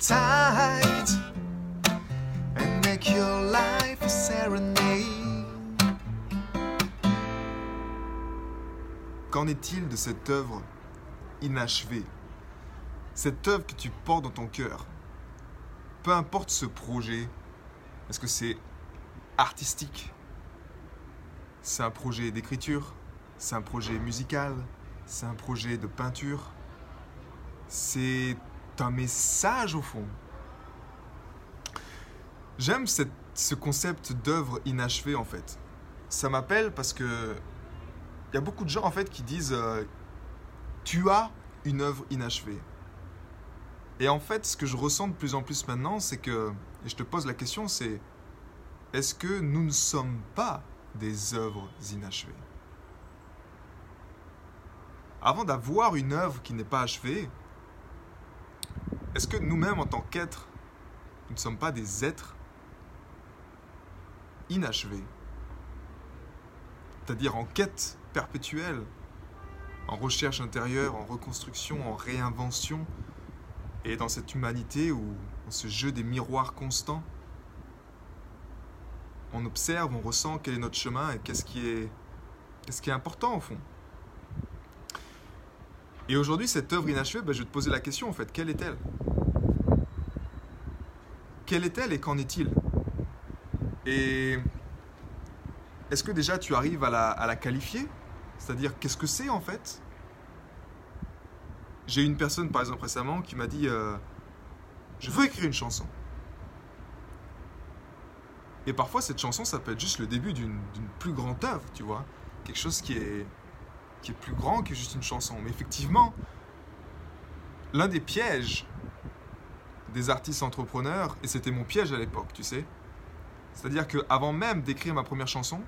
Qu'en est-il de cette œuvre inachevée? Cette œuvre que tu portes dans ton cœur. Peu importe ce projet, est-ce que c'est artistique? C'est un projet d'écriture? C'est un projet musical? C'est un projet de peinture? C'est un message au fond. J'aime ce concept d'œuvre inachevée en fait. Ça m'appelle parce que il y a beaucoup de gens en fait qui disent euh, tu as une œuvre inachevée. Et en fait, ce que je ressens de plus en plus maintenant, c'est que, et je te pose la question, c'est est-ce que nous ne sommes pas des œuvres inachevées? Avant d'avoir une œuvre qui n'est pas achevée, est-ce que nous-mêmes, en tant qu'êtres, nous ne sommes pas des êtres inachevés? C'est-à-dire en quête perpétuelle, en recherche intérieure, en reconstruction, en réinvention, et dans cette humanité où, dans ce jeu des miroirs constants, on observe, on ressent quel est notre chemin et qu'est-ce qui est, qu'est-ce qui est important au fond. Et aujourd'hui, cette œuvre inachevée, ben, je vais te poser la question en fait, quelle est-elle? Quelle est-elle et qu'en est-il? Et est-ce que déjà tu arrives à la, qualifier? C'est-à-dire, qu'est-ce que c'est en fait? J'ai une personne par exemple récemment qui m'a dit euh, Je veux écrire une chanson. Et parfois, cette chanson, ça peut être juste le début d'une plus grande œuvre, tu vois. Quelque chose qui est, qui est plus grand que juste une chanson. Mais effectivement, l'un des pièges des artistes entrepreneurs, et c'était mon piège à l'époque, tu sais, c'est-à-dire qu'avant même d'écrire ma première chanson,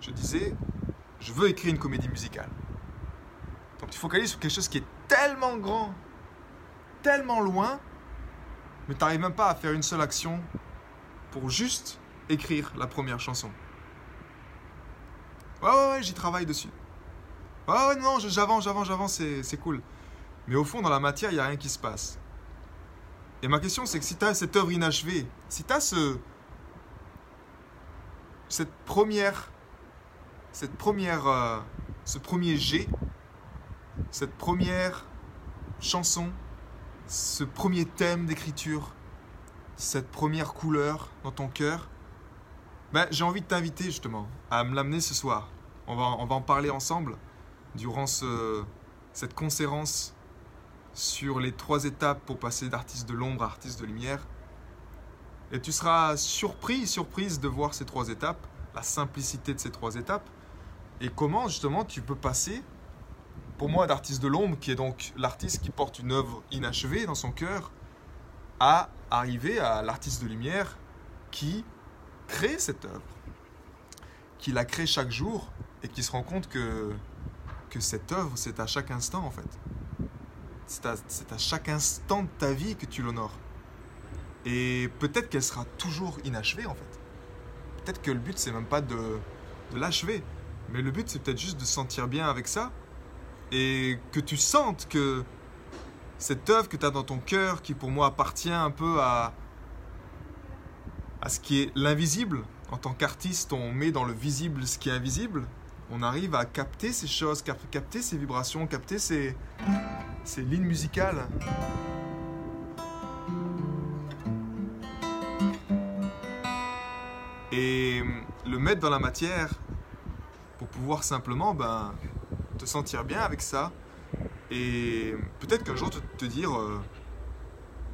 je disais, je veux écrire une comédie musicale. Donc tu focalises sur quelque chose qui est tellement grand, tellement loin, mais tu n'arrives même pas à faire une seule action pour juste écrire la première chanson. Ouais, ouais, ouais, j'y travaille dessus. Ouais, ouais, non, j'avance, j'avance, j'avance, c'est cool. Mais au fond, dans la matière, il n'y a rien qui se passe. Et ma question, c'est que si tu as cette œuvre inachevée, si tu as ce, cette première, cette première, euh, ce premier jet, cette première chanson, ce premier thème d'écriture, cette première couleur dans ton cœur, ben, j'ai envie de t'inviter justement à me l'amener ce soir. On va, on va en parler ensemble durant ce, cette conférence sur les trois étapes pour passer d'artiste de l'ombre à artiste de lumière. Et tu seras surpris, surprise de voir ces trois étapes, la simplicité de ces trois étapes, et comment justement tu peux passer, pour moi, d'artiste de l'ombre, qui est donc l'artiste qui porte une œuvre inachevée dans son cœur, à arriver à l'artiste de lumière qui crée cette œuvre, qui la crée chaque jour et qui se rend compte que, que cette œuvre, c'est à chaque instant en fait. C'est à, chaque instant de ta vie que tu l'honores. Et peut-être qu'elle sera toujours inachevée en fait. Peut-être que le but, c'est même pas de, l'achever. Mais le but, c'est peut-être juste de se sentir bien avec ça. Et que tu sentes que cette œuvre que tu as dans ton cœur, qui pour moi appartient un peu à, à ce qui est l'invisible, en tant qu'artiste, on met dans le visible ce qui est invisible. On arrive à capter ces choses, capter ces vibrations, capter ces, ces lignes musicales. Et le mettre dans la matière pour pouvoir simplement ben, te sentir bien avec ça. Et peut-être qu'un jour te, te dire euh,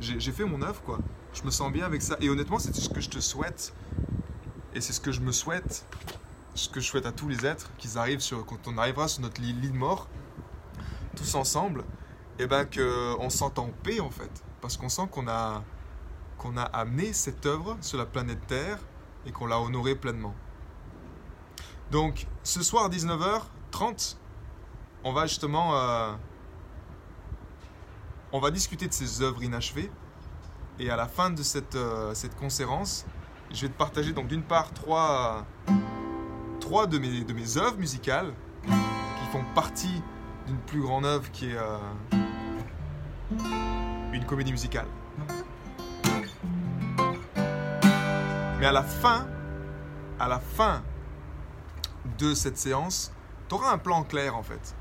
j'ai fait mon œuvre quoi. Je me sens bien avec ça. Et honnêtement, c'est ce que je te souhaite. Et c'est ce que je me souhaite. Ce que je souhaite à tous les êtres, qu'ils arrivent sur, quand on arrivera sur notre lit, de mort, tous ensemble, et eh ben qu'on sente en paix en fait. Parce qu'on sent qu'on a, qu'on a amené cette œuvre sur la planète Terre et qu'on l'a honorée pleinement. Donc, ce soir, 19h30, on va justement. Euh, on va discuter de ces œuvres inachevées. Et à la fin de cette, euh, cette conférence, je vais te partager donc d'une part trois, trois de, mes, de mes œuvres musicales qui font partie d'une plus grande œuvre qui est euh, une comédie musicale. Mais à la fin, à la fin de cette séance, tu auras un plan clair en fait.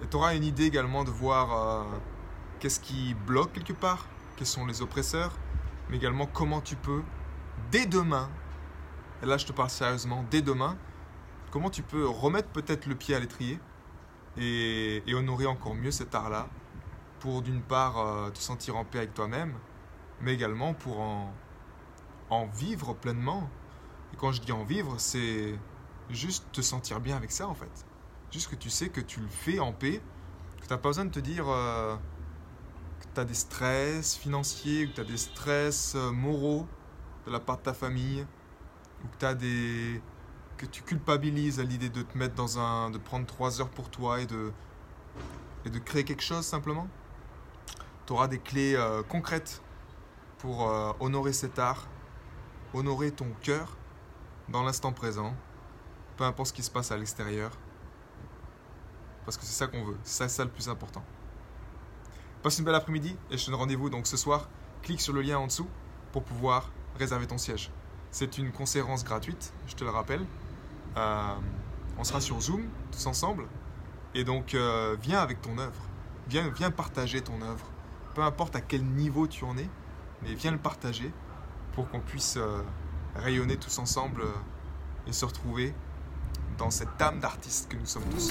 Et tu auras une idée également de voir euh, qu'est-ce qui bloque quelque part, quels sont les oppresseurs, mais également comment tu peux, dès demain, et là je te parle sérieusement, dès demain, comment tu peux remettre peut-être le pied à l'étrier et, honorer encore mieux cet art-là, pour d'une part euh, te sentir en paix avec toi-même, mais également pour en, vivre pleinement. Et quand je dis en vivre, c'est juste te sentir bien avec ça en fait. Juste que tu sais que tu le fais en paix, que tu n'as pas besoin de te dire euh, que tu as des stress financiers, que tu as des stress euh, moraux de la part de ta famille, ou que, tu culpabilises à l'idée de te mettre dans un. de prendre trois heures pour toi et de, et de créer quelque chose simplement? Tu auras des clés euh, concrètes pour honorer cet art, honorer ton cœur dans l'instant présent peu importe ce qui se passe à l'extérieur. Parce que c'est ça qu'on veut, c'est ça, le plus important. Passe une belle après-midi et je te donne rendez-vous donc ce soir. Clique sur le lien en dessous pour pouvoir réserver ton siège. C'est une conférence gratuite, je te le rappelle. Euh, on sera sur Zoom tous ensemble. Et donc euh, viens avec ton œuvre. Viens, viens partager ton œuvre. Peu importe à quel niveau tu en es, mais viens le partager pour qu'on puisse euh, rayonner tous ensemble et se retrouver dans cette âme d'artiste que nous sommes tous.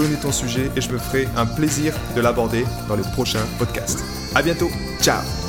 donner ton sujet et je me ferai un plaisir de l'aborder dans les prochains podcasts. À bientôt, ciao